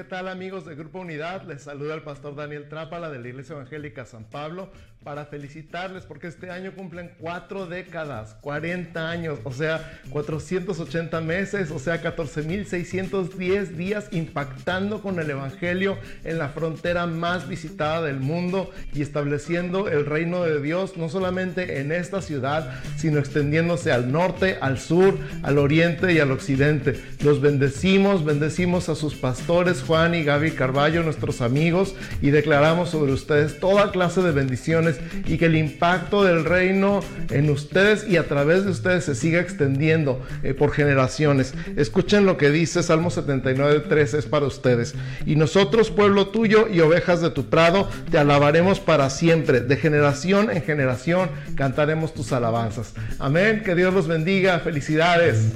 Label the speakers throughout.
Speaker 1: ¿qué tal amigos de Grupo Unidad? Les saluda el pastor Daniel Trápala de la Iglesia Evangélica San Pablo para felicitarles porque este año cumplen cuatro décadas, 40 años, o sea, 480 meses, o sea, 14.610 días impactando con el Evangelio en la frontera más visitada del mundo y estableciendo el reino de Dios no solamente en esta ciudad, sino extendiéndose al norte, al sur, al oriente y al occidente. Los bendecimos, bendecimos a sus pastores Juan y Gaby Carballo, nuestros amigos, y declaramos sobre ustedes toda clase de bendiciones y que el impacto del reino en ustedes y a través de ustedes se siga extendiendo eh, por generaciones. Escuchen lo que dice Salmo 79, 3 es para ustedes. Y nosotros, pueblo tuyo y ovejas de tu prado, te alabaremos para siempre. De generación en generación cantaremos tus alabanzas. Amén. Que Dios los bendiga. Felicidades.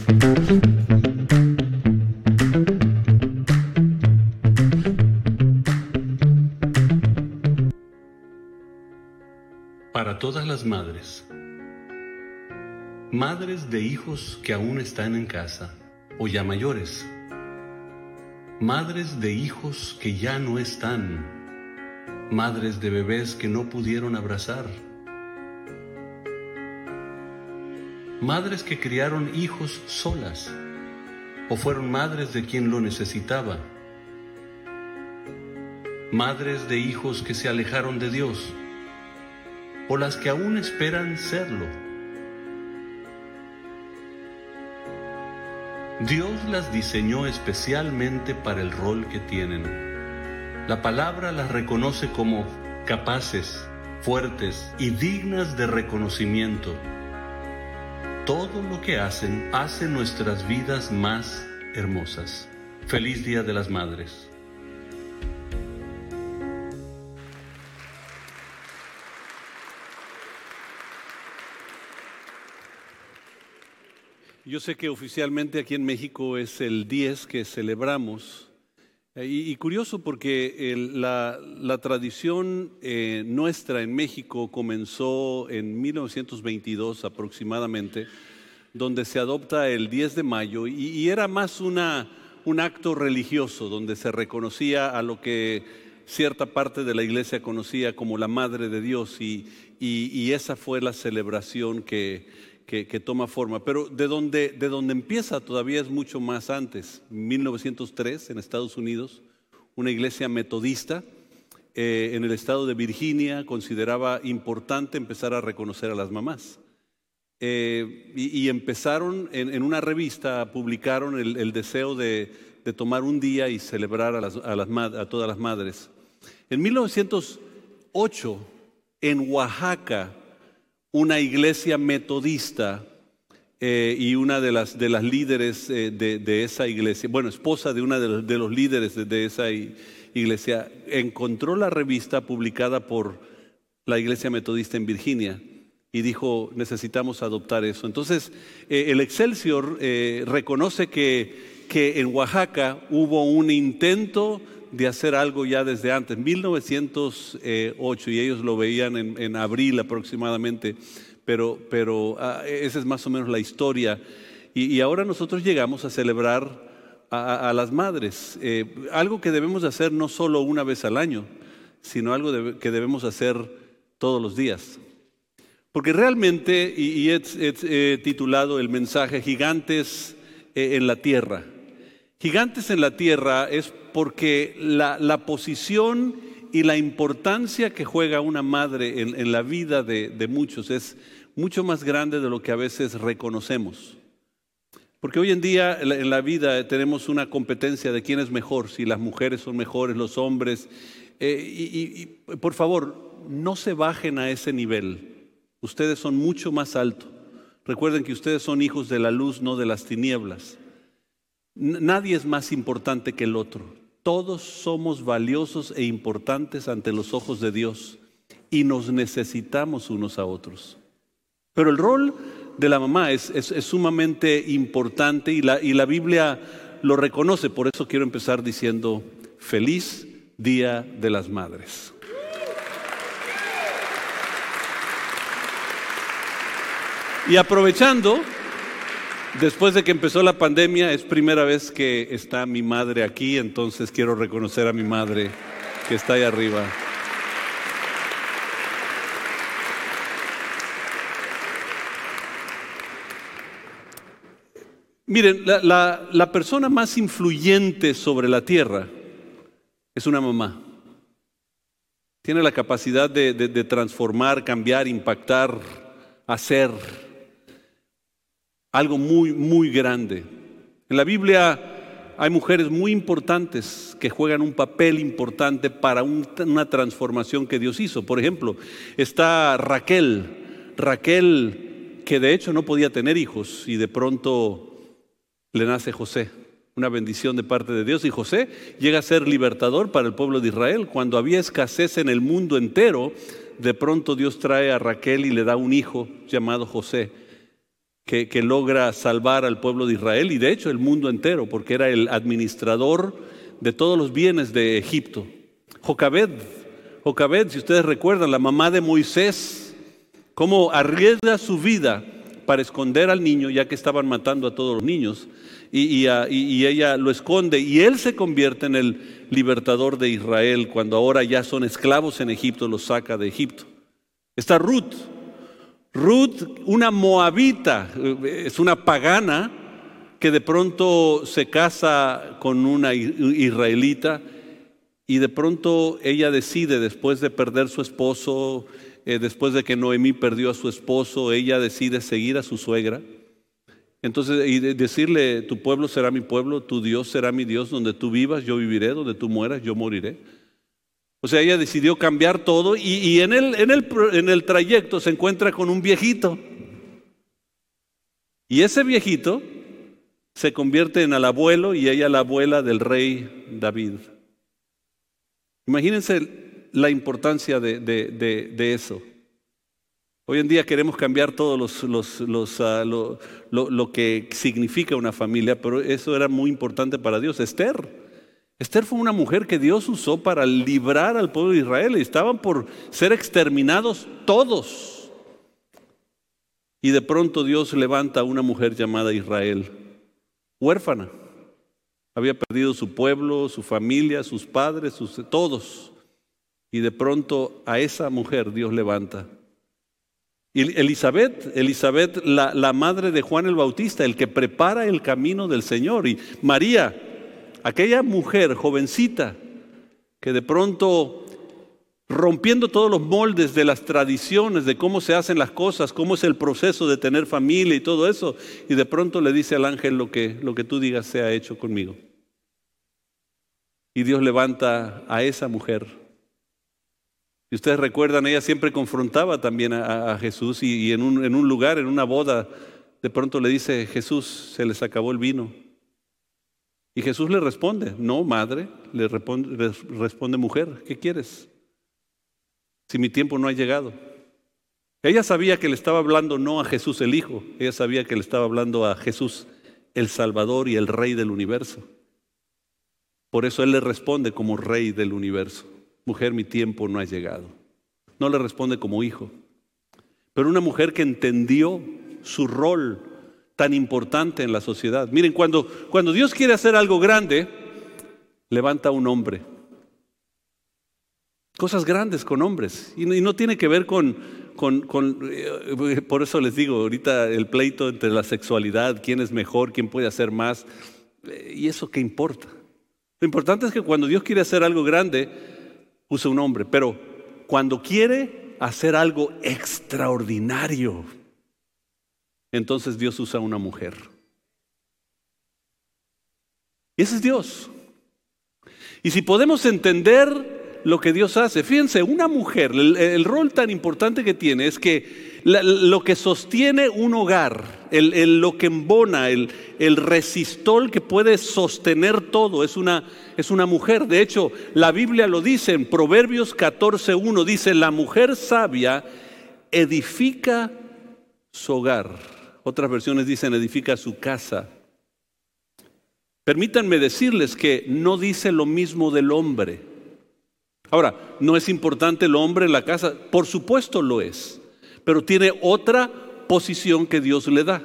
Speaker 2: Para todas las madres. Madres de hijos que aún están en casa o ya mayores. Madres de hijos que ya no están. Madres de bebés que no pudieron abrazar. Madres que criaron hijos solas o fueron madres de quien lo necesitaba. Madres de hijos que se alejaron de Dios o las que aún esperan serlo. Dios las diseñó especialmente para el rol que tienen. La palabra las reconoce como capaces, fuertes y dignas de reconocimiento. Todo lo que hacen hace nuestras vidas más hermosas. Feliz Día de las Madres.
Speaker 3: Yo sé que oficialmente aquí en México es el 10 que celebramos. Eh, y, curioso porque la, tradición eh, nuestra en México comenzó en 1922 aproximadamente, donde se adopta el 10 de mayo y, era más una, un acto religioso, donde se reconocía a lo que cierta parte de la iglesia conocía como la Madre de Dios y, y esa fue la celebración que que, toma forma. Pero de donde, de donde empieza todavía es mucho más antes. 1903 en Estados Unidos, una iglesia metodista eh, en el estado de Virginia consideraba importante empezar a reconocer a las mamás. Eh, y, empezaron en, una revista, publicaron el, deseo de, tomar un día y celebrar a, a, las, a todas las madres. En 1908, en Oaxaca, una iglesia metodista eh, y una de las, de las líderes eh, de, esa iglesia, bueno, esposa de una de los, líderes de, esa iglesia, encontró la revista publicada por la iglesia metodista en Virginia y dijo, necesitamos adoptar eso. Entonces, eh, el Excelsior reconoce que, que en Oaxaca hubo un intento de hacer algo ya desde antes, 1908, y ellos lo veían en, abril aproximadamente, pero, pero ah, esa es más o menos la historia. Y, ahora nosotros llegamos a celebrar a, las madres, eh, algo que debemos hacer no solo una vez al año, sino algo que debemos hacer todos los días. Porque realmente, y, he titulado el mensaje Gigantes eh, en la Tierra. Gigantes en la Tierra es porque la, posición y la importancia que juega una madre en, la vida de, muchos es mucho más grande de lo que a veces reconocemos. Porque hoy en día en la vida tenemos una competencia de quién es mejor, si las mujeres son mejores, los hombres. Eh, y, por favor, no se bajen a ese nivel. Ustedes son mucho más altos. Recuerden que ustedes son hijos de la luz, no de las tinieblas. Nadie es más importante que el otro. Todos somos valiosos e importantes ante los ojos de Dios y nos necesitamos unos a otros. Pero el rol de la mamá es, sumamente importante y la, y la Biblia lo reconoce. Por eso quiero empezar diciendo, feliz Día de las Madres. Y aprovechando, Después de que empezó la pandemia, es primera vez que está mi madre aquí, entonces quiero reconocer a mi madre que está ahí arriba. Miren, la, persona más influyente sobre la tierra es una mamá. Tiene la capacidad de transformar, cambiar, impactar, hacer algo muy, muy grande. En la Biblia hay mujeres muy importantes que juegan un papel importante para una transformación que Dios hizo. Por ejemplo, está Raquel, Raquel que de hecho no podía tener hijos y de pronto le nace José, una bendición de parte de Dios y José llega a ser libertador para el pueblo de Israel. Cuando había escasez en el mundo entero, de pronto Dios trae a Raquel y le da un hijo llamado José que, logra salvar al pueblo de Israel y de hecho el mundo entero, porque era el administrador de todos los bienes de Egipto. Jocabed, Jocabed, si ustedes recuerdan, la mamá de Moisés, cómo arriesga su vida para esconder al niño, ya que estaban matando a todos los niños, y, y, ella lo esconde, y él se convierte en el libertador de Israel, cuando ahora ya son esclavos en Egipto, los saca de Egipto. Está Ruth, Ruth, una moabita, es una pagana que de pronto se casa con una israelita y de pronto ella decide, después de perder su esposo, eh, después de que Noemí perdió a su esposo, ella decide seguir a su suegra. Entonces, y decirle, tu pueblo será mi pueblo, tu Dios será mi Dios, donde tú vivas, yo viviré, donde tú mueras, yo moriré. O sea, ella decidió cambiar todo y, en, el, en, el, en el trayecto se encuentra con un viejito. Y ese viejito se convierte en el abuelo y ella la abuela del rey David. Imagínense la importancia de, eso. Hoy en día queremos cambiar todo ah, lo, lo, que significa una familia, pero eso era muy importante para Dios. Esther Esther fue una mujer que Dios usó para librar al pueblo de Israel y estaban por ser exterminados todos. Y de pronto Dios levanta a una mujer llamada Israel, huérfana. Había perdido su pueblo, su familia, sus padres, sus, todos. Y de pronto a esa mujer Dios levanta. Y Elizabeth, Elizabeth la, la madre de Juan el Bautista, el que prepara el camino del Señor. Y María, aquella mujer jovencita que de pronto rompiendo todos los moldes de las tradiciones, de cómo se hacen las cosas, cómo es el proceso de tener familia y todo eso, y de pronto le dice al ángel lo que, lo que tú digas sea hecho conmigo. Y Dios levanta a esa mujer. Y ustedes recuerdan, ella siempre confrontaba también a, Jesús y, en, un, en un lugar, en una boda, de pronto le dice, Jesús, se les acabó el vino. Y Jesús le responde, no, madre, le responde, mujer, ¿qué quieres? Si mi tiempo no ha llegado. Ella sabía que le estaba hablando no a Jesús el Hijo, ella sabía que le estaba hablando a Jesús el Salvador y el Rey del universo. Por eso Él le responde como Rey del universo. Mujer, mi tiempo no ha llegado. No le responde como hijo. Pero una mujer que entendió su rol tan importante en la sociedad. Miren, cuando, cuando Dios quiere hacer algo grande, levanta un hombre. Cosas grandes con hombres. Y no, tiene que ver con, con, eh, por eso les digo, ahorita el pleito entre la sexualidad, quién es mejor, quién puede hacer más. Eh, ¿Y eso qué importa? Lo importante es que cuando Dios quiere hacer algo grande, usa un hombre. Pero cuando quiere hacer algo extraordinario, entonces Dios usa una mujer. Y ese es Dios. Y si podemos entender lo que Dios hace, fíjense, una mujer, el, rol tan importante que tiene es que lo que sostiene un hogar, el, lo que embona, el, el resistol que puede sostener todo, es una, es una mujer. De hecho, la Biblia lo dice en Proverbios 14.1, dice, la mujer sabia edifica su hogar. Otras versiones dicen edifica su casa. Permítanme decirles que no dice lo mismo del hombre. Ahora, ¿no es importante el hombre en la casa? Por supuesto lo es, pero tiene otra posición que Dios le da.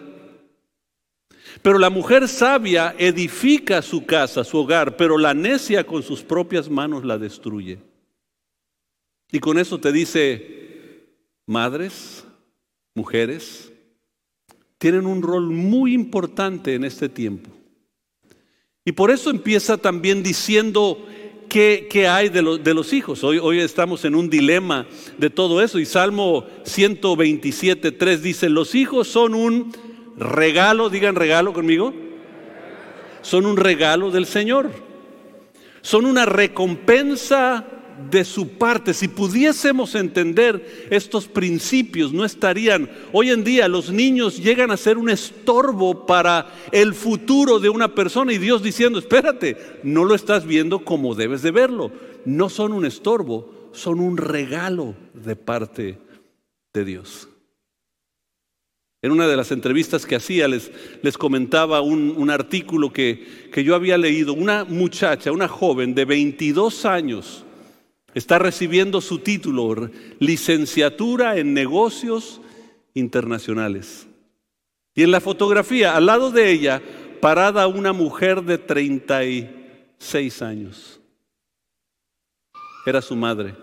Speaker 3: Pero la mujer sabia edifica su casa, su hogar, pero la necia con sus propias manos la destruye. Y con eso te dice, madres, mujeres, tienen un rol muy importante en este tiempo. Y por eso empieza también diciendo qué, hay de, de, los hijos. Hoy, hoy estamos en un dilema de todo eso. Y Salmo 127, 3 dice, los hijos son un regalo, digan regalo conmigo, son un regalo del Señor. Son una recompensa de su parte. Si pudiésemos entender estos principios, no estarían... Hoy en día los niños llegan a ser un estorbo para el futuro de una persona y Dios diciendo, espérate, no lo estás viendo como debes de verlo. No son un estorbo, son un regalo de parte de Dios. En una de las entrevistas que hacía les, les comentaba un, un artículo que, que yo había leído. Una muchacha, una joven de 22 años, Está recibiendo su título, licenciatura en negocios internacionales. Y en la fotografía, al lado de ella, parada una mujer de 36 años. Era su madre.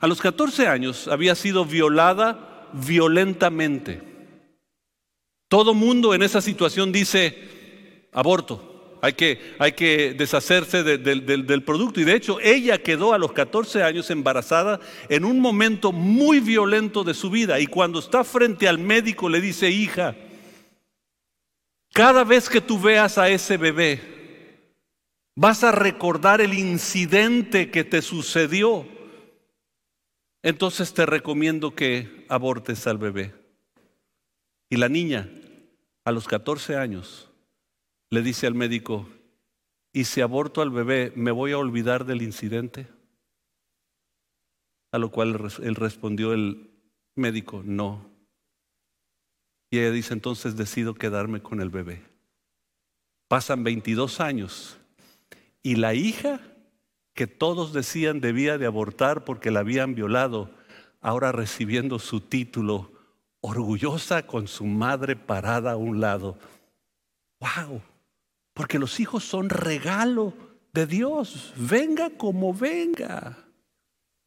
Speaker 3: A los 14 años había sido violada violentamente. Todo mundo en esa situación dice aborto. Hay que, hay que deshacerse del producto. Y de hecho, ella quedó a los 14 años embarazada en un momento muy violento de su vida. Y cuando está frente al médico le dice, hija, cada vez que tú veas a ese bebé, vas a recordar el incidente que te sucedió. Entonces te recomiendo que abortes al bebé. Y la niña, a los 14 años, le dice al médico, ¿y si aborto al bebé, me voy a olvidar del incidente? A lo cual él respondió el médico, no. Y ella dice, entonces decido quedarme con el bebé. Pasan 22 años y la hija que todos decían debía de abortar porque la habían violado, ahora recibiendo su título, orgullosa con su madre parada a un lado. ¡Wow! Porque los hijos son regalo de Dios. Venga como venga.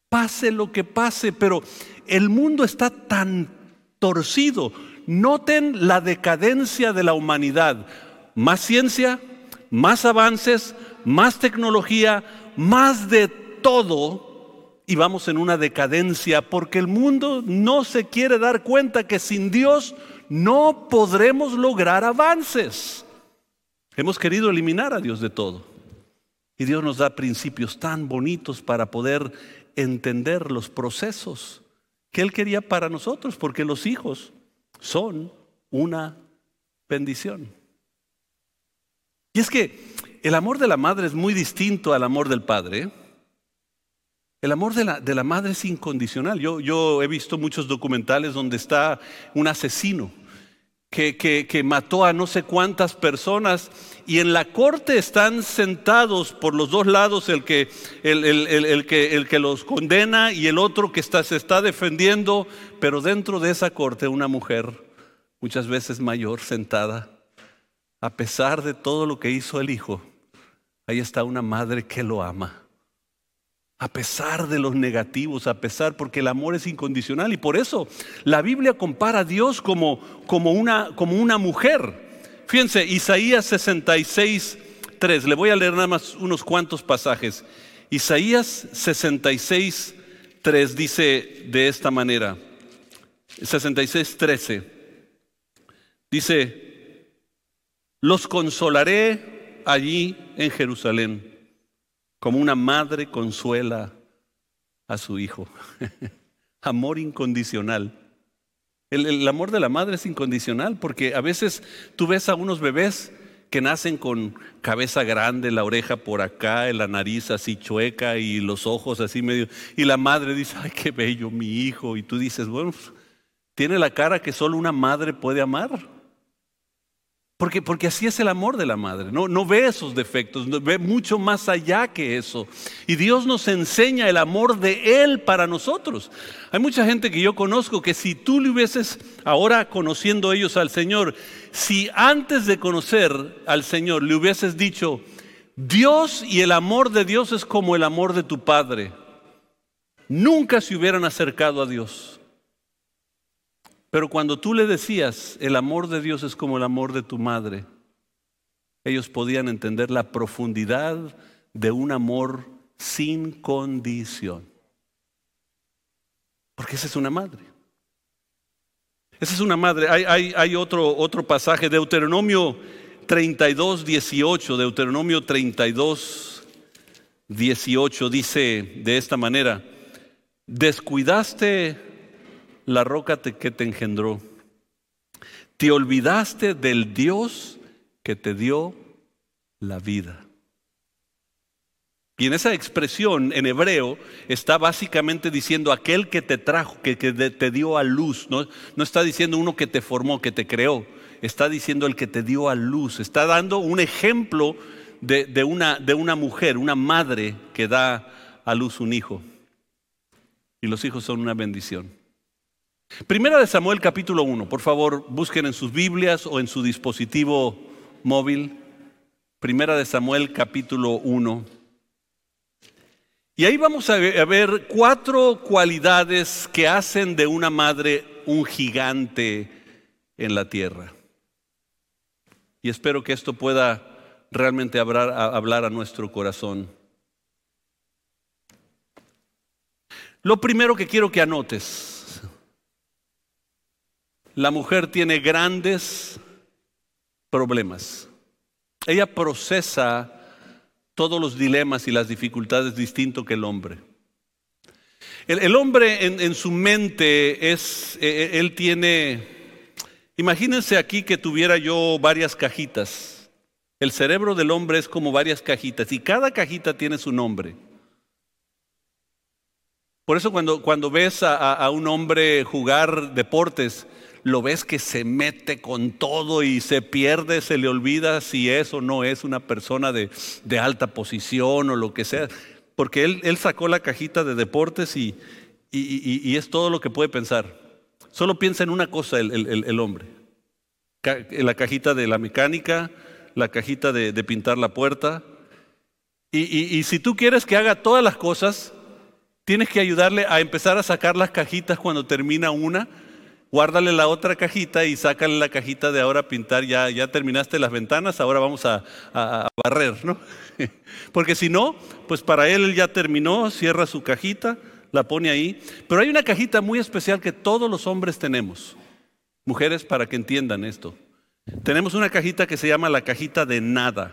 Speaker 3: Pase lo que pase. Pero el mundo está tan torcido. Noten la decadencia de la humanidad. Más ciencia, más avances, más tecnología, más de todo. Y vamos en una decadencia porque el mundo no se quiere dar cuenta que sin Dios no podremos lograr avances. Hemos querido eliminar a Dios de todo. Y Dios nos da principios tan bonitos para poder entender los procesos que Él quería para nosotros, porque los hijos son una bendición. Y es que el amor de la madre es muy distinto al amor del padre. El amor de la, de la madre es incondicional. Yo, yo he visto muchos documentales donde está un asesino que, mató a no sé cuántas personas y en la corte están sentados por los dos lados el que, el, que, el que los condena y el otro que está, se está defendiendo, pero dentro de esa corte una mujer, muchas veces mayor, sentada, a pesar de todo lo que hizo el hijo, ahí está una madre que lo ama a pesar de los negativos, a pesar porque el amor es incondicional. Y por eso la Biblia compara a Dios como, como, una, como una mujer. Fíjense, Isaías 66, 3, le voy a leer nada más unos cuantos pasajes. Isaías 66, 3 dice de esta manera, 66, 13, dice, los consolaré allí en Jerusalén como una madre consuela a su hijo. amor incondicional. El, amor de la madre es incondicional porque a veces tú ves a unos bebés que nacen con cabeza grande, la oreja por acá, la nariz así chueca y los ojos así medio. Y la madre dice, ay, qué bello mi hijo. Y tú dices, bueno, tiene la cara que solo una madre puede amar. Porque, porque así es el amor de la madre. No, no ve esos defectos, ve mucho más allá que eso. Y Dios nos enseña el amor de Él para nosotros. Hay mucha gente que yo conozco que si tú le hubieses, ahora conociendo ellos al Señor, si antes de conocer al Señor le hubieses dicho, Dios y el amor de Dios es como el amor de tu Padre, nunca se hubieran acercado a Dios. Pero cuando tú le decías, el amor de Dios es como el amor de tu madre, ellos podían entender la profundidad de un amor sin condición. Porque esa es una madre. Esa es una madre. Hay, otro, otro pasaje, Deuteronomio 32, 18. Deuteronomio 32, 18 dice de esta manera, descuidaste la roca que te engendró. Te olvidaste del Dios que te dio la vida. Y en esa expresión en hebreo está básicamente diciendo aquel que te trajo, que, te dio a luz. ¿no? no está diciendo uno que te formó, que te creó. Está diciendo el que te dio a luz. Está dando un ejemplo de una mujer, una madre que da a luz un hijo. Y los hijos son una bendición. Primera de Samuel capítulo 1, por favor, busquen en sus Biblias o en su dispositivo móvil. Primera de Samuel capítulo 1. Y ahí vamos a ver cuatro cualidades que hacen de una madre un gigante en la tierra. Y espero que esto pueda realmente hablar, hablar a nuestro corazón. Lo primero que quiero que anotes la mujer tiene grandes problemas. Ella procesa todos los dilemas y las dificultades distinto que el hombre. El, hombre en, su mente es, e, e, él tiene, imagínense aquí que tuviera yo varias cajitas. El cerebro del hombre es como varias cajitas y cada cajita tiene su nombre. Por eso cuando, cuando ves a un hombre jugar deportes, lo ves que se mete con todo y se pierde, se le olvida si es o no es una persona de, alta posición o lo que sea, porque él, sacó la cajita de deportes y, es todo lo que puede pensar. Solo piensa en una cosa el, hombre, la cajita de la mecánica, la cajita de, de pintar la puerta. y si tú quieres que haga todas las cosas, tienes que ayudarle a empezar a sacar las cajitas cuando termina una guárdale la otra cajita y sácale la cajita de ahora pintar, ya, ya terminaste las ventanas, ahora vamos a, barrer, ¿no? Porque si no, pues para él ya terminó, cierra su cajita, la pone ahí. Pero hay una cajita muy especial que todos los hombres tenemos, mujeres para que entiendan esto. Tenemos una cajita que se llama la cajita de nada.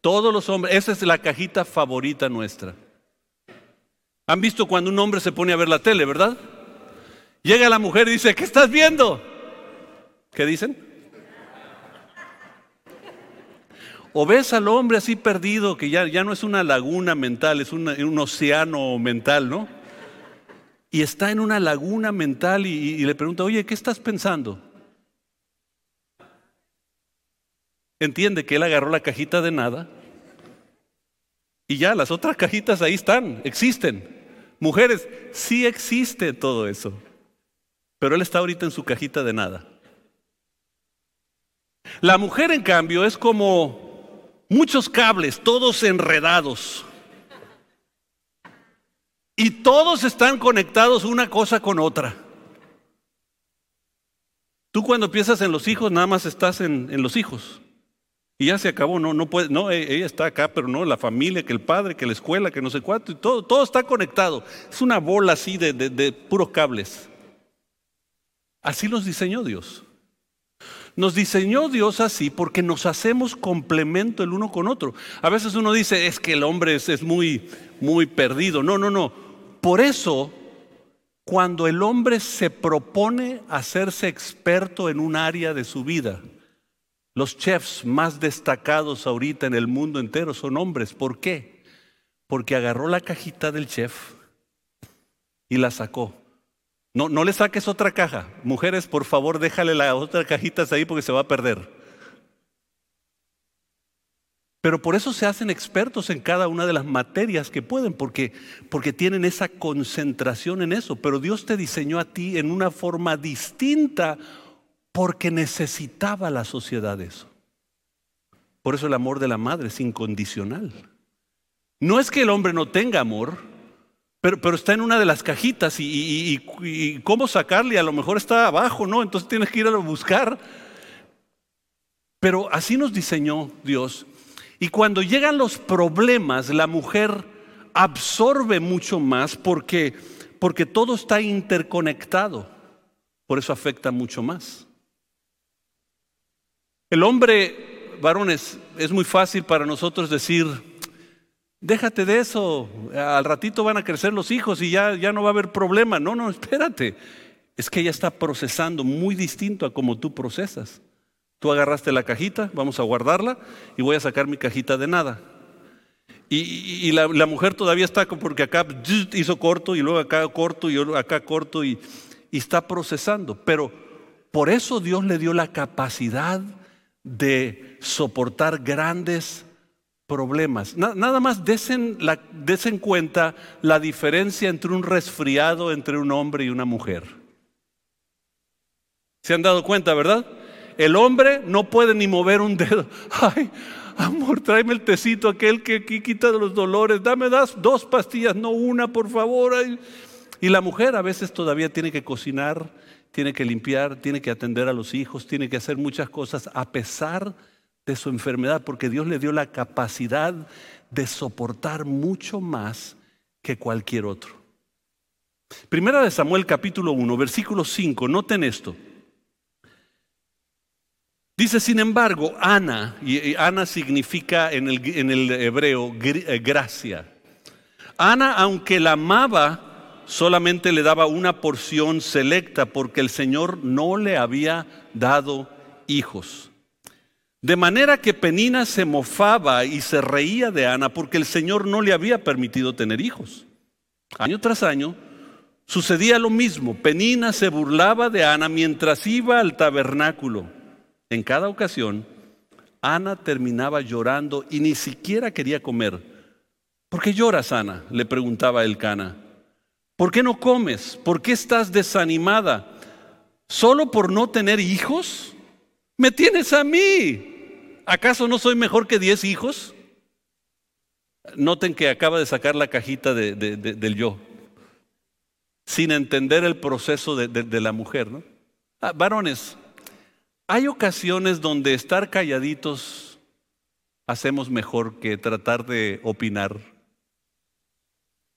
Speaker 3: Todos los hombres, esa es la cajita favorita nuestra. Han visto cuando un hombre se pone a ver la tele, ¿verdad? Llega la mujer y dice, ¿qué estás viendo? ¿Qué dicen? O ves al hombre así perdido, que ya, ya no es una laguna mental, es un océano mental, ¿no? Y está en una laguna mental y, y le pregunta, oye, ¿qué estás pensando? Entiende que él agarró la cajita de nada y ya las otras cajitas ahí están, existen. Mujeres, sí existe todo eso. Pero él está ahorita en su cajita de nada. La mujer, en cambio, es como muchos cables, todos enredados. Y todos están conectados una cosa con otra. Tú cuando piensas en los hijos, nada más estás en, los hijos. Y ya se acabó, no, no puede, no, e, ella está acá, pero no, la familia, que el padre, que la escuela, que no sé cuánto, y todo, todo está conectado. Es una bola así de, de puros cables. Así los diseñó Dios. Nos diseñó Dios así porque nos hacemos complemento el uno con otro. A veces uno dice, es que el hombre es, muy, muy perdido. No, no, no. Por eso, cuando el hombre se propone hacerse experto en un área de su vida, los chefs más destacados ahorita en el mundo entero son hombres. ¿Por qué? Porque agarró la cajita del chef y la sacó No, no le saques otra caja. Mujeres, por favor, déjale las otras cajitas ahí porque se va a perder. Pero por eso se hacen expertos en cada una de las materias que pueden, porque, porque tienen esa concentración en eso. Pero Dios te diseñó a ti en una forma distinta porque necesitaba la sociedad eso. Por eso el amor de la madre es incondicional. No es que el hombre no tenga amor, pero, está en una de las cajitas y, y, cómo sacarle, a lo mejor está abajo, ¿no? Entonces tienes que ir a buscar. Pero así nos diseñó Dios y cuando llegan los problemas, la mujer absorbe mucho más porque, porque todo está interconectado. Por eso afecta mucho más. El hombre, varones, es muy fácil para nosotros decir, déjate de eso, al ratito van a crecer los hijos y ya, ya no va a haber problema. No, no, espérate. Es que ella está procesando muy distinto a como tú procesas. Tú agarraste la cajita, vamos a guardarla y voy a sacar mi cajita de nada. Y, la, mujer todavía está porque acá hizo corto y luego acá corto y acá corto y, está procesando. Pero por eso Dios le dio la capacidad de soportar grandes problemas. nada más desen, la, desen cuenta la diferencia entre un resfriado entre un hombre y una mujer. ¿Se han dado cuenta, verdad? El hombre no puede ni mover un dedo. Ay, amor, tráeme el tecito aquel que, quita los dolores. Dame dos pastillas, no una, por favor. Y la mujer a veces todavía tiene que cocinar, tiene que limpiar, tiene que atender a los hijos, tiene que hacer muchas cosas a pesar de su enfermedad, porque Dios le dio la capacidad de soportar mucho más que cualquier otro. Primera de Samuel capítulo 1, versículo 5, noten esto. Dice, sin embargo, Ana, y Ana significa en el, hebreo eh, gracia. Ana, aunque la amaba, solamente le daba una porción selecta porque el Señor no le había dado hijos. De manera que Penina se mofaba y se reía de Ana porque el Señor no le había permitido tener hijos. Año tras año sucedía lo mismo. Penina se burlaba de Ana mientras iba al tabernáculo. En cada ocasión, Ana terminaba llorando y ni siquiera quería comer. ¿Por qué lloras, Ana? le preguntaba el cana. ¿Por qué no comes? ¿Por qué estás desanimada? ¿Solo por no tener hijos? Me tienes a mí. ¿Acaso no soy mejor que diez hijos? Noten que acaba de sacar la cajita del yo, sin entender el proceso de, la mujer. ¿no? Ah, varones, hay ocasiones donde estar calladitos hacemos mejor que tratar de opinar.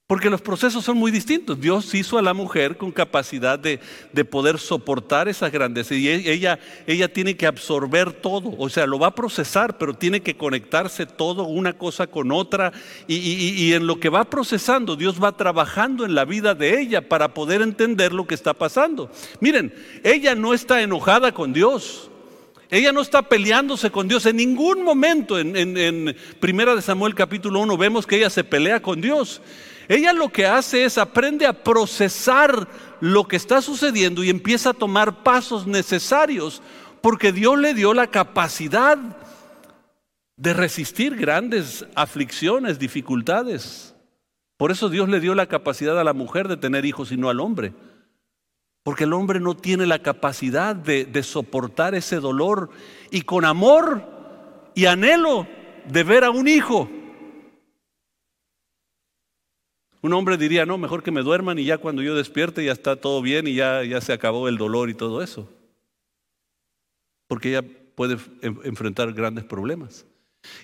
Speaker 3: Porque los procesos son muy distintos. Dios hizo a la mujer con capacidad de, poder soportar esa grandeza y e, ella, ella tiene que absorber todo, o sea, lo va a procesar, pero tiene que conectarse todo una cosa con otra y, y en lo que va procesando, Dios va trabajando en la vida de ella para poder entender lo que está pasando. Miren, ella no está enojada con Dios. Ella no está peleándose con Dios en ningún momento. En, en, Primera de Samuel capítulo 1 vemos que ella se pelea con Dios. Ella lo que hace es aprende a procesar lo que está sucediendo y empieza a tomar pasos necesarios porque Dios le dio la capacidad de resistir grandes aflicciones, dificultades. Por eso Dios le dio la capacidad a la mujer de tener hijos y no al hombre. Porque el hombre no tiene la capacidad de, soportar ese dolor y con amor y anhelo de ver a un hijo. Un hombre diría, no, mejor que me duerman y ya cuando yo despierte ya está todo bien y ya, ya se acabó el dolor y todo eso. Porque ella puede enfrentar grandes problemas.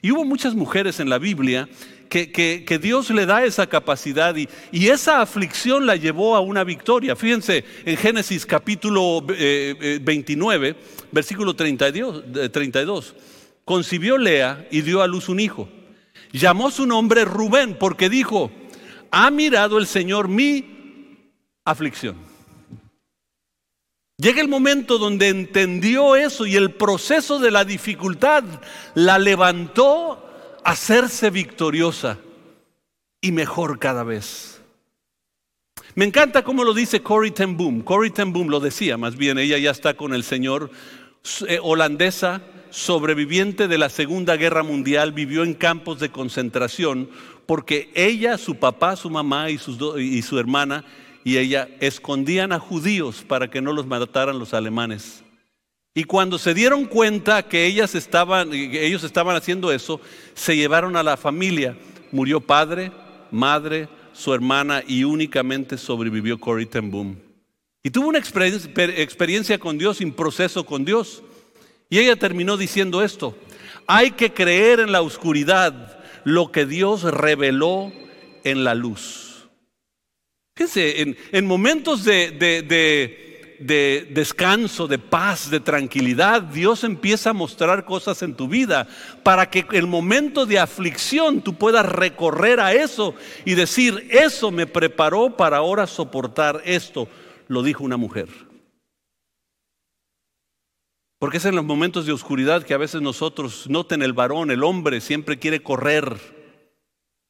Speaker 3: Y hubo muchas mujeres en la Biblia que, Dios le da esa capacidad y, esa aflicción la llevó a una victoria. Fíjense en Génesis capítulo 29, eh, eh, versículo 32, 32. Concibió Lea y dio a luz un hijo. Llamó su nombre Rubén porque dijo, ha mirado el Señor mi aflicción. Llega el momento donde entendió eso y el proceso de la dificultad la levantó a hacerse victoriosa y mejor cada vez. Me encanta cómo lo dice Corrie ten Boom. Corrie ten Boom lo decía, más bien, ella ya está con el Señor, eh, holandesa, sobreviviente de la Segunda Guerra Mundial, vivió en campos de concentración porque ella, su papá, su mamá y su hermana y ella escondían a judíos para que no los mataran los alemanes. Y cuando se dieron cuenta que ellas estaban, ellos estaban haciendo eso, se llevaron a la familia. Murió padre, madre, su hermana y únicamente sobrevivió Corrie Boom. Y tuvo una experiencia con Dios, un proceso con Dios. Y ella terminó diciendo esto, hay que creer en la oscuridad lo que Dios reveló en la luz. Fíjense, en, momentos de, de descanso, de paz, de tranquilidad, Dios empieza a mostrar cosas en tu vida para que el momento de aflicción tú puedas recorrer a eso y decir, eso me preparó para ahora soportar esto, lo dijo una mujer. Porque es en los momentos de oscuridad que a veces nosotros, noten el varón, el hombre, siempre quiere correr,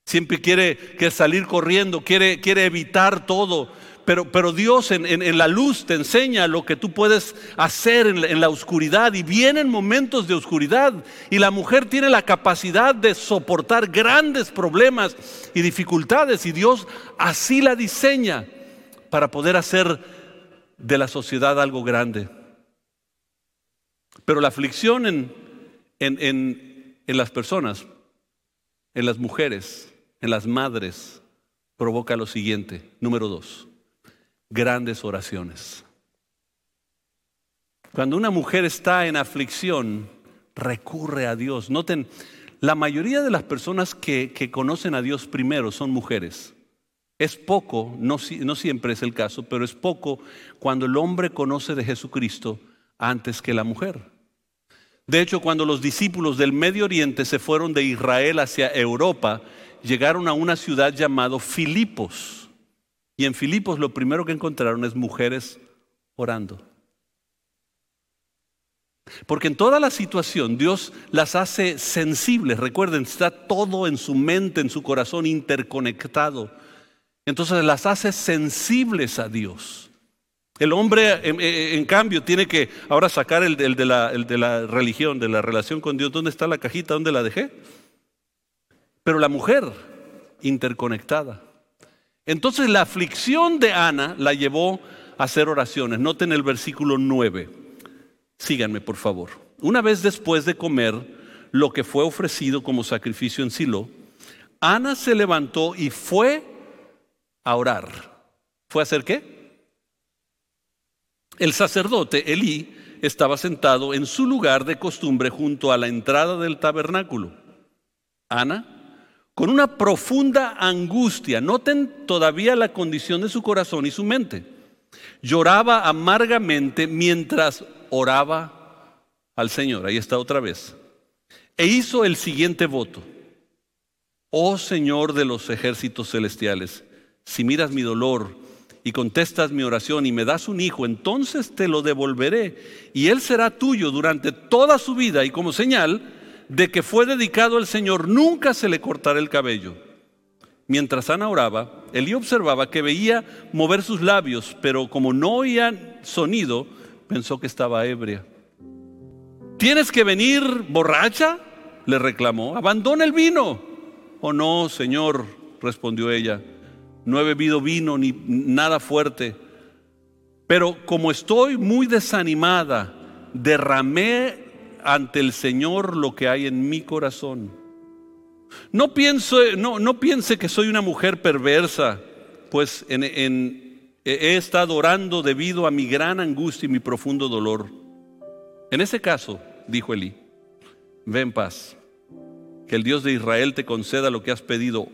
Speaker 3: siempre quiere, salir corriendo, quiere, quiere evitar todo. Pero, pero Dios en, la luz te enseña lo que tú puedes hacer en en la oscuridad. Y vienen momentos de oscuridad. Y la mujer tiene la capacidad de soportar grandes problemas y dificultades. Y Dios así la diseña para poder hacer de la sociedad algo grande. Pero la aflicción en, en, las personas, en las mujeres, en las madres, provoca lo siguiente. Número dos, grandes oraciones. Cuando una mujer está en aflicción, recurre a Dios. Noten, la mayoría de las personas que, conocen a Dios primero son mujeres. Es poco, no, siempre es el caso, pero es poco cuando el hombre conoce de Jesucristo antes que la mujer. De hecho, cuando los discípulos del Medio Oriente se fueron de Israel hacia Europa, llegaron a una ciudad llamada Filipos. Y en Filipos lo primero que encontraron es mujeres orando. Porque en toda la situación Dios las hace sensibles. Recuerden, está todo en su mente, en su corazón interconectado. Entonces las hace sensibles a Dios. El hombre, en, cambio, tiene que ahora sacar el, de la, el, de la, religión, de la relación con Dios. ¿Dónde está la cajita? ¿Dónde la dejé? Pero la mujer, interconectada. Entonces la aflicción de Ana la llevó a hacer oraciones. Noten el versículo 9. Síganme, por favor. Una vez después de comer lo que fue ofrecido como sacrificio en Silo, Ana se levantó y fue a orar. ¿Fue a hacer qué? El sacerdote Elí estaba sentado en su lugar de costumbre junto a la entrada del tabernáculo. Ana, con una profunda angustia, noten todavía la condición de su corazón y su mente, lloraba amargamente mientras oraba al Señor. Ahí está otra vez. E hizo el siguiente voto. Oh Señor de los ejércitos celestiales, si miras mi dolor, y contestas mi oración y me das un hijo, entonces te lo devolveré y él será tuyo durante toda su vida y como señal de que fue dedicado al Señor, nunca se le cortará el cabello. Mientras Ana oraba, Elí observaba que veía mover sus labios, pero como no oía sonido, pensó que estaba ebria. ¿Tienes que venir borracha? le reclamó. Abandona el vino. Oh no, Señor, respondió ella no he bebido vino ni nada fuerte, pero como estoy muy desanimada, derramé ante el Señor lo que hay en mi corazón. No, piense que soy una mujer perversa, pues he estado orando debido a mi gran angustia y mi profundo dolor. En ese caso, dijo Elí, ven en paz, que el Dios de Israel te conceda lo que has pedido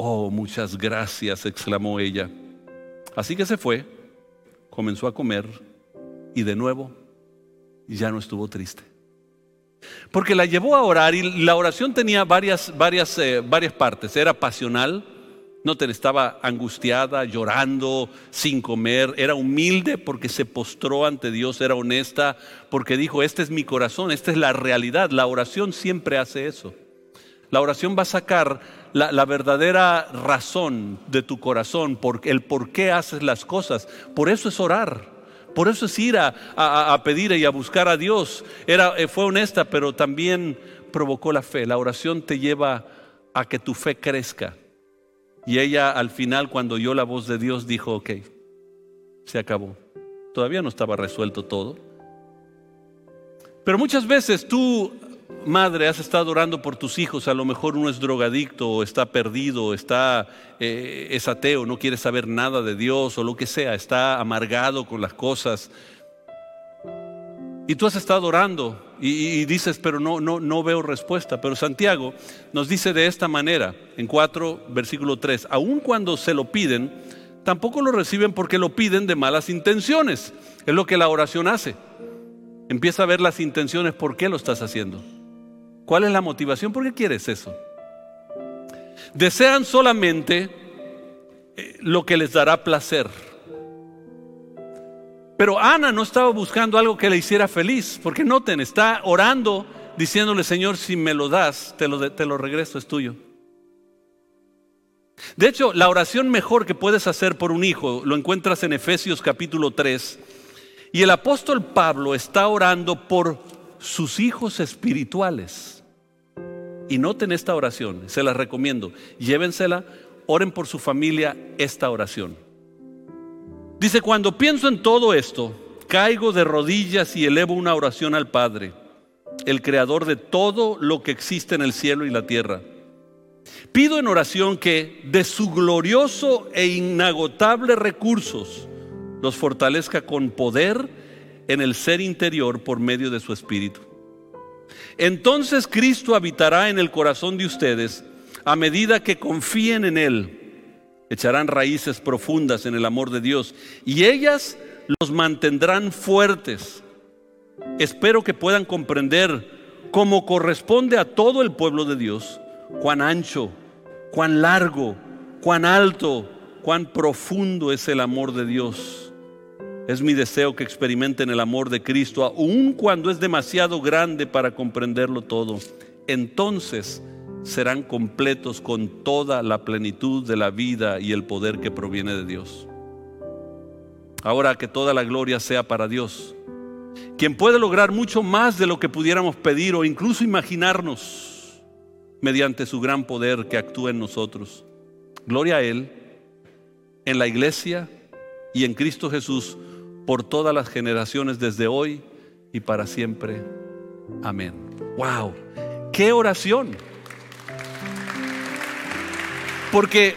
Speaker 3: Oh, muchas gracias, exclamó ella. Así que se fue, comenzó a comer y de nuevo ya no estuvo triste. Porque la llevó a orar y la oración tenía varias, varias, eh, varias partes. Era pasional, no te estaba angustiada, llorando, sin comer. Era humilde porque se postró ante Dios, era honesta porque dijo, este es mi corazón, esta es la realidad. La oración siempre hace eso. La oración va a sacar la, verdadera razón de tu corazón, por, el por qué haces las cosas. Por eso es orar. Por eso es ir a, pedir y a buscar a Dios. Era, eh, fue honesta, pero también provocó la fe. La oración te lleva a que tu fe crezca. Y ella al final, cuando oyó la voz de Dios, dijo, ok, se acabó. Todavía no estaba resuelto todo. Pero muchas veces tú madre, has estado orando por tus hijos, a lo mejor uno es drogadicto o está perdido, está, eh, es ateo, no quiere saber nada de Dios o lo que sea, está amargado con las cosas. Y tú has estado orando y, dices, pero no, no, no veo respuesta. Pero Santiago nos dice de esta manera, en 4, versículo 3, aun cuando se lo piden, tampoco lo reciben porque lo piden de malas intenciones. Es lo que la oración hace. Empieza a ver las intenciones, ¿por qué lo estás haciendo? ¿Cuál es la motivación? ¿Por qué quieres eso? Desean solamente eh, lo que les dará placer. Pero Ana no estaba buscando algo que le hiciera feliz, porque noten, está orando diciéndole, Señor, si me lo das, te lo, te lo regreso, es tuyo. De hecho, la oración mejor que puedes hacer por un hijo lo encuentras en Efesios capítulo 3. Y el apóstol Pablo está orando por sus hijos espirituales. Y noten esta oración, se la recomiendo. Llévensela, oren por su familia esta oración. Dice, cuando pienso en todo esto, caigo de rodillas y elevo una oración al Padre, el creador de todo lo que existe en el cielo y la tierra. Pido en oración que de su glorioso e inagotable recursos los fortalezca con poder en el ser interior por medio de su espíritu entonces Cristo habitará en el corazón de ustedes a medida que confíen en Él. Echarán raíces profundas en el amor de Dios y ellas los mantendrán fuertes. Espero que puedan comprender como corresponde a todo el pueblo de Dios, cuán ancho, cuán largo, cuán alto, cuán profundo es el amor de Dios es mi deseo que experimenten el amor de Cristo, aun cuando es demasiado grande para comprenderlo todo. Entonces serán completos con toda la plenitud de la vida y el poder que proviene de Dios. Ahora que toda la gloria sea para Dios, quien puede lograr mucho más de lo que pudiéramos pedir o incluso imaginarnos mediante su gran poder que actúa en nosotros. Gloria a Él, en la iglesia y en Cristo Jesús por todas las generaciones desde hoy y para siempre. Amén. Wow, qué oración. Porque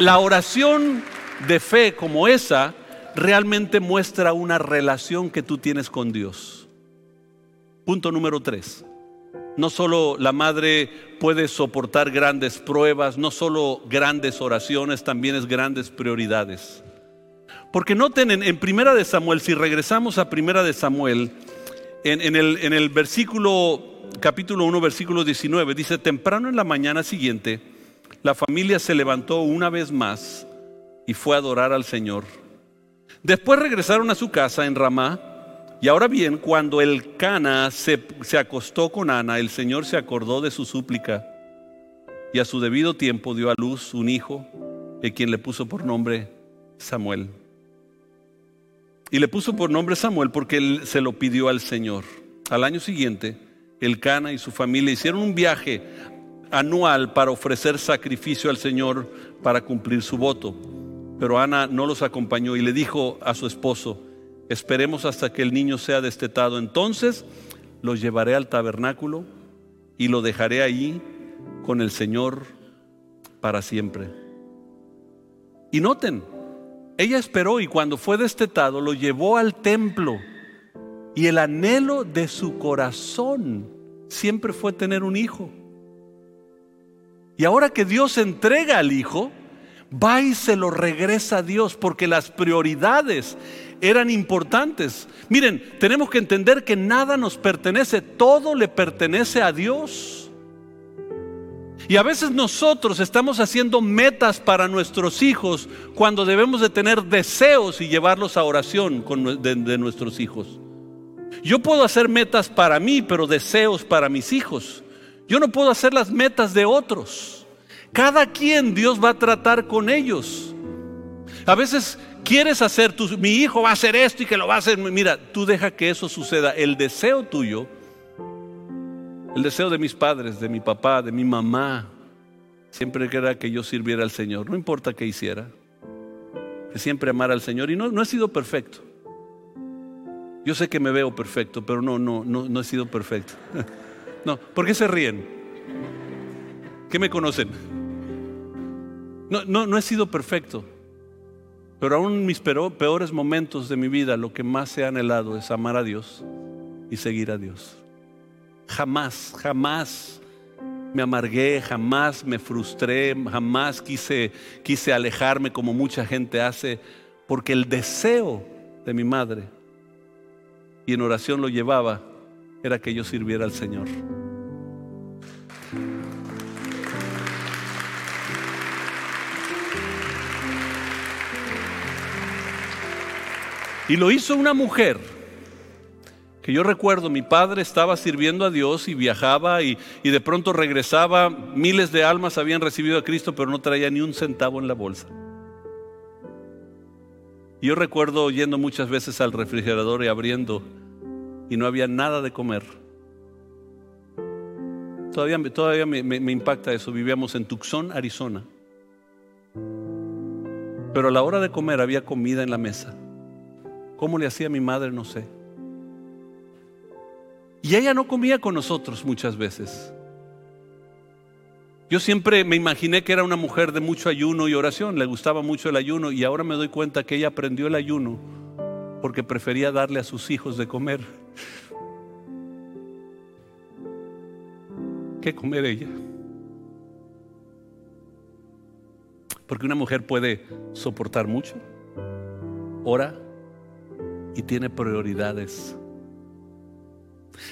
Speaker 3: la oración de fe como esa realmente muestra una relación que tú tienes con Dios. Punto número tres. No solo la madre puede soportar grandes pruebas, no solo grandes oraciones, también es grandes prioridades. Porque noten en, Primera de Samuel, si regresamos a Primera de Samuel, en, el, en el versículo, capítulo 1, versículo 19, dice, temprano en la mañana siguiente, la familia se levantó una vez más y fue a adorar al Señor. Después regresaron a su casa en Ramá. Y ahora bien, cuando el Cana se, se, acostó con Ana, el Señor se acordó de su súplica y a su debido tiempo dio a luz un hijo, de quien le puso por nombre Samuel. Y le puso por nombre Samuel porque él se lo pidió al Señor. Al año siguiente, el Cana y su familia hicieron un viaje anual para ofrecer sacrificio al Señor para cumplir su voto. Pero Ana no los acompañó y le dijo a su esposo, esperemos hasta que el niño sea destetado. Entonces lo llevaré al tabernáculo y lo dejaré ahí con el Señor para siempre. Y noten, ella esperó y cuando fue destetado lo llevó al templo. Y el anhelo de su corazón siempre fue tener un hijo. Y ahora que Dios entrega al hijo, va y se lo regresa a Dios porque las prioridades eran importantes. Miren, tenemos que entender que nada nos pertenece, todo le pertenece a Dios. Y a veces nosotros estamos haciendo metas para nuestros hijos cuando debemos de tener deseos y llevarlos a oración de, nuestros hijos. Yo puedo hacer metas para mí, pero deseos para mis hijos. Yo no puedo hacer las metas de otros. Cada quien Dios va a tratar con ellos. A veces quieres hacer, mi hijo va a hacer esto y que lo va a hacer. Mira, tú deja que eso suceda. El deseo tuyo, el deseo de mis padres, de mi papá, de mi mamá, siempre era que yo sirviera al Señor, no importa qué hiciera, que siempre amara al Señor. Y no, no he sido perfecto. Yo sé que me veo perfecto, pero no, no, no, no he sido perfecto. No, ¿por qué se ríen? ¿Qué me conocen? No, no, no he sido perfecto. Pero aún en mis peores momentos de mi vida, lo que más he anhelado es amar a Dios y seguir a Dios. Jamás, jamás me amargué, jamás me frustré, jamás quise, quise alejarme como mucha gente hace, porque el deseo de mi madre, y en oración lo llevaba, era que yo sirviera al Señor. Y lo hizo una mujer que yo recuerdo, mi padre estaba sirviendo a Dios y viajaba y, de pronto regresaba, miles de almas habían recibido a Cristo, pero no traía ni un centavo en la bolsa. Yo recuerdo yendo muchas veces al refrigerador y abriendo y no había nada de comer. Todavía, todavía me, me impacta eso. Vivíamos en Tucson, Arizona. Pero a la hora de comer había comida en la mesa. ¿Cómo le hacía mi madre? No sé. Y ella no comía con nosotros muchas veces. Yo siempre me imaginé que era una mujer de mucho ayuno y oración, le gustaba mucho el ayuno y ahora me doy cuenta que ella aprendió el ayuno porque prefería darle a sus hijos de comer. ¿Qué comer ella? Porque una mujer puede soportar mucho, ora, y tiene prioridades.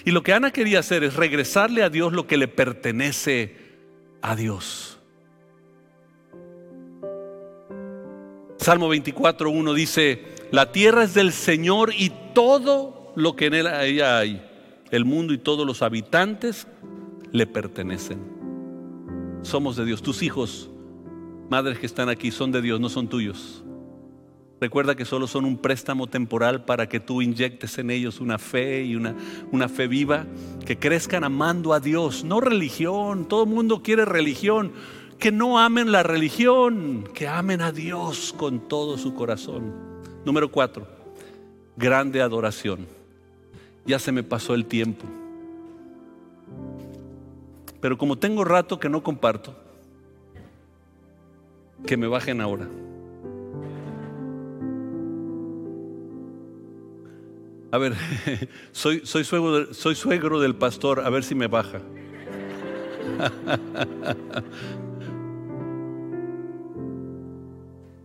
Speaker 3: Y lo que Ana quería hacer es regresarle a Dios lo que le pertenece a Dios. Salmo 24.1 dice, la tierra es del Señor y todo lo que en ella hay, el mundo y todos los habitantes le pertenecen. Somos de Dios. Tus hijos, madres que están aquí, son de Dios, no son tuyos. Recuerda que solo son un préstamo temporal para que tú inyectes en ellos una fe y una, una fe viva, que crezcan amando a Dios, no religión. Todo el mundo quiere religión. Que no amen la religión, que amen a Dios con todo su corazón. Número cuatro, grande adoración. Ya se me pasó el tiempo. Pero como tengo rato que no comparto, que me bajen ahora. A ver, soy, soy, suegro, soy suegro del pastor, a ver si me baja.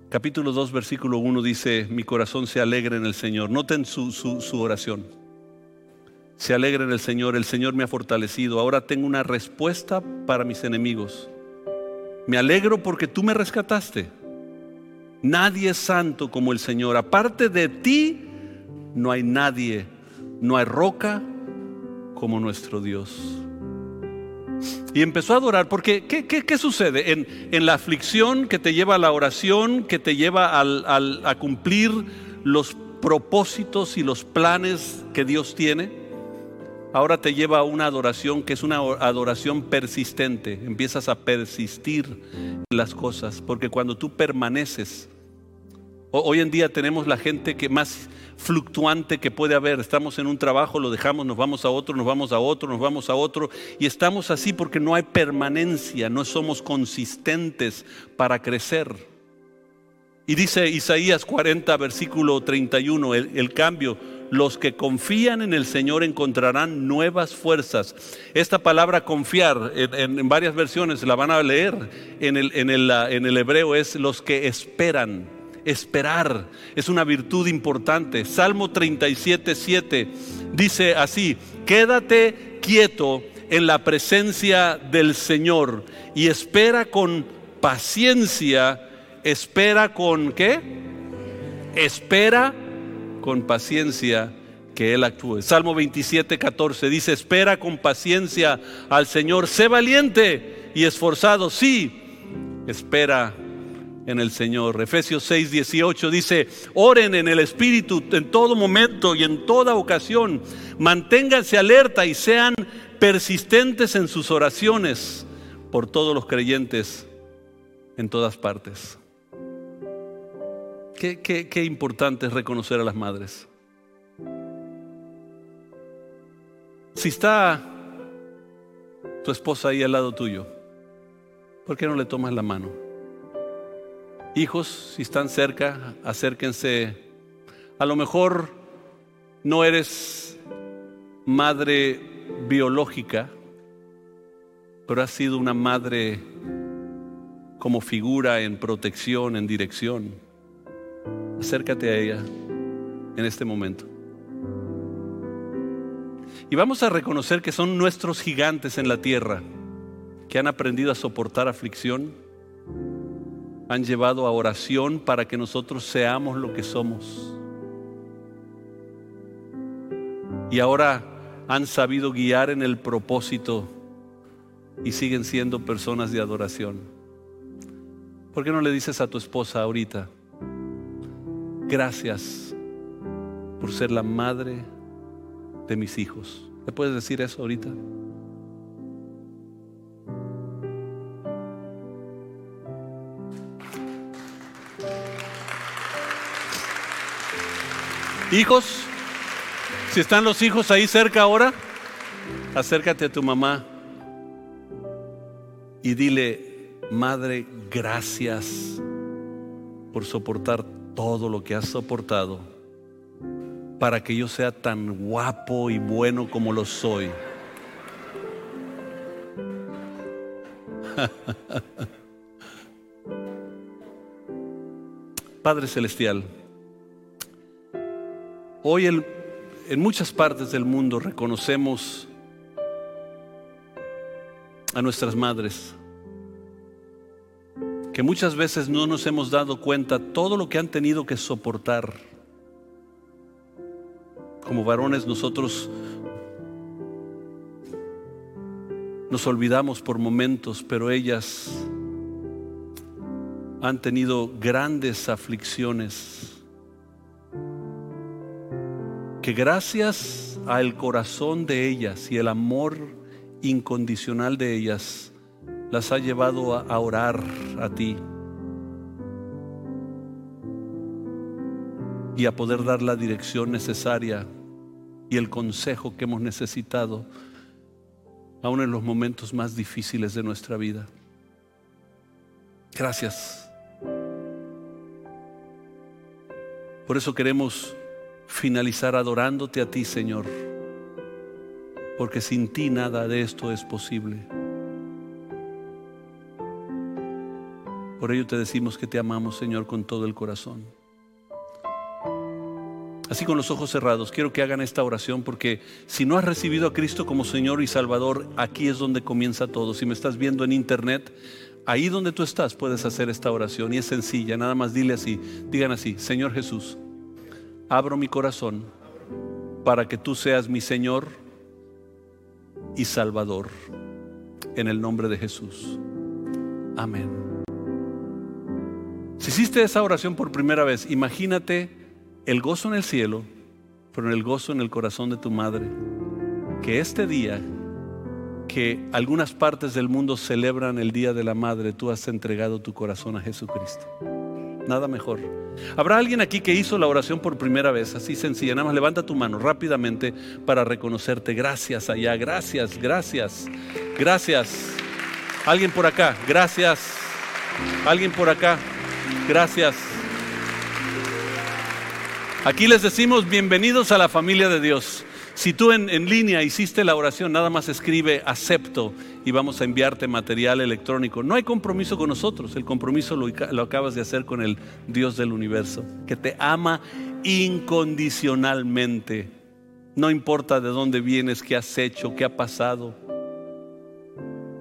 Speaker 3: Capítulo 2, versículo 1 dice, mi corazón se alegra en el Señor. Noten su, su, su oración. Se alegra en el Señor, el Señor me ha fortalecido. Ahora tengo una respuesta para mis enemigos. Me alegro porque tú me rescataste. Nadie es santo como el Señor. Aparte de ti, no hay nadie, no hay roca como nuestro Dios. Y empezó a adorar, porque ¿qué, sucede? En, la aflicción que te lleva a la oración, que te lleva a cumplir los propósitos y los planes que Dios tiene, ahora te lleva a una adoración que es una adoración persistente. Empiezas a persistir en las cosas, porque cuando tú permaneces, hoy en día tenemos la gente que más fluctuante que puede haber. Estamos en un trabajo, lo dejamos, nos vamos a otro, nos vamos a otro, nos vamos a otro. Y estamos así porque no hay permanencia, no somos consistentes para crecer. Y dice Isaías 40, versículo 31, el, cambio, los que confían en el Señor encontrarán nuevas fuerzas. Esta palabra confiar, en, varias versiones la van a leer, en el, en el hebreo es los que esperan esperar. Es una virtud importante. Salmo 37, 7 dice así, quédate quieto en la presencia del Señor y espera con paciencia, espera con qué? Espera con paciencia que Él actúe. Salmo 27, 14 dice, espera con paciencia al Señor, sé valiente y esforzado, sí, espera en el Señor. Efesios 6, 18 dice, oren en el Espíritu en todo momento y en toda ocasión. Manténganse alerta y sean persistentes en sus oraciones por todos los creyentes en todas partes. Qué, qué importante es reconocer a las madres. Si está tu esposa ahí al lado tuyo, ¿por qué no le tomas la mano? Hijos, si están cerca, acérquense. A lo mejor no eres madre biológica, pero has sido una madre como figura en protección, en dirección. Acércate a ella en este momento. Y vamos a reconocer que son nuestros gigantes en la tierra, que han aprendido a soportar aflicción, han llevado a oración para que nosotros seamos lo que somos. Y ahora han sabido guiar en el propósito y siguen siendo personas de adoración. ¿Por qué no le dices a tu esposa ahorita, gracias por ser la madre de mis hijos. ¿Le puedes decir eso ahorita? Hijos, si están los hijos ahí cerca ahora, acércate a tu mamá y dile, Madre, gracias por soportar todo lo que has soportado para que yo sea tan guapo y bueno como lo soy. Padre Celestial, hoy en muchas partes del mundo reconocemos a nuestras madres, que muchas veces no nos hemos dado cuenta todo lo que han tenido que soportar. Como varones nosotros nos olvidamos por momentos, pero ellas han tenido grandes aflicciones que gracias al corazón de ellas y el amor incondicional de ellas las ha llevado a orar a ti. y a poder dar la dirección necesaria y el consejo que hemos necesitado, aún en los momentos más difíciles de nuestra vida. Gracias. Por eso queremos finalizar adorándote a ti, Señor, porque sin ti nada de esto es posible. Por ello te decimos que te amamos, Señor, con todo el corazón. Así con los ojos cerrados, quiero que hagan esta oración porque si no has recibido a Cristo como Señor y Salvador, aquí es donde comienza todo. Si me estás viendo en internet, ahí donde tú estás puedes hacer esta oración y es sencilla, nada más dile así, digan así, Señor Jesús, abro mi corazón para que tú seas mi Señor y Salvador. En el nombre de Jesús. Amén. Si hiciste esa oración por primera vez, imagínate el gozo en el cielo, pero el gozo en el corazón de tu madre. Que este día, que algunas partes del mundo celebran el Día de la Madre, tú has entregado tu corazón a Jesucristo. Nada mejor. ¿Habrá alguien aquí que hizo la oración por primera vez? Así sencilla. Nada más levanta tu mano rápidamente para reconocerte. Gracias allá. Gracias, gracias, gracias. Alguien por acá. Gracias. Alguien por acá. Gracias. Aquí les decimos bienvenidos a la familia de Dios. Si tú en, línea hiciste la oración, nada más escribe acepto y vamos a enviarte material electrónico. No hay compromiso con nosotros, el compromiso lo, acabas de hacer con el Dios del universo, que te ama incondicionalmente. No importa de dónde vienes, qué has hecho, qué ha pasado.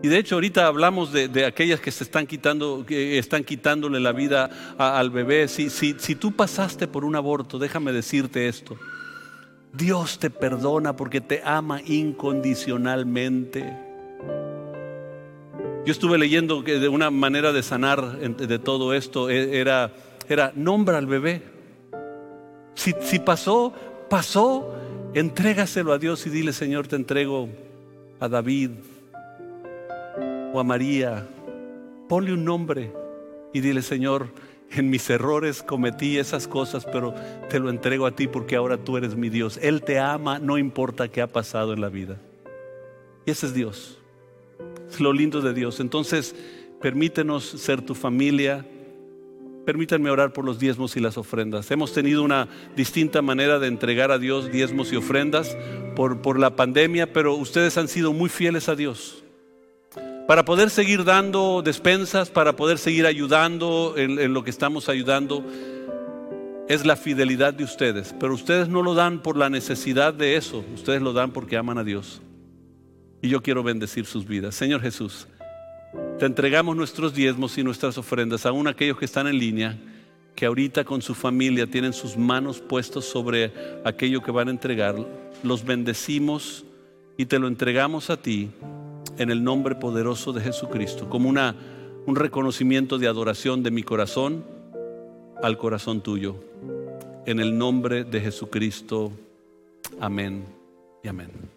Speaker 3: Y de hecho ahorita hablamos de, aquellas que se están quitando, que están quitándole la vida al bebé. Si, si, si tú pasaste por un aborto, déjame decirte esto. Dios te perdona porque te ama incondicionalmente. Yo estuve leyendo que de una manera de sanar de todo esto e, era, era nombra al bebé. Si, si pasó, pasó, entrégaselo a Dios y dile, Señor, te entrego a David o a María. Ponle un nombre y dile, Señor, en mis errores cometí esas cosas, pero te lo entrego a ti porque ahora tú eres mi Dios. Él te ama, no importa qué ha pasado en la vida. Y ese es Dios. Es lo lindo de Dios. Entonces, permítenos ser tu familia. Permítanme orar por los diezmos y las ofrendas. Hemos tenido una distinta manera de entregar a Dios diezmos y ofrendas por, por la pandemia, pero ustedes han sido muy fieles a Dios para poder seguir dando despensas, para poder seguir ayudando en, lo que estamos ayudando, es la fidelidad de ustedes. Pero ustedes no lo dan por la necesidad de eso, ustedes lo dan porque aman a Dios. Y yo quiero bendecir sus vidas. Señor Jesús, te entregamos nuestros diezmos y nuestras ofrendas, aún aquellos que están en línea, que ahorita con su familia tienen sus manos puestas sobre aquello que van a entregar. Los bendecimos y te lo entregamos a ti en el nombre poderoso de Jesucristo, como una, un reconocimiento de adoración de mi corazón al corazón tuyo. En el nombre de Jesucristo. Amén y amén.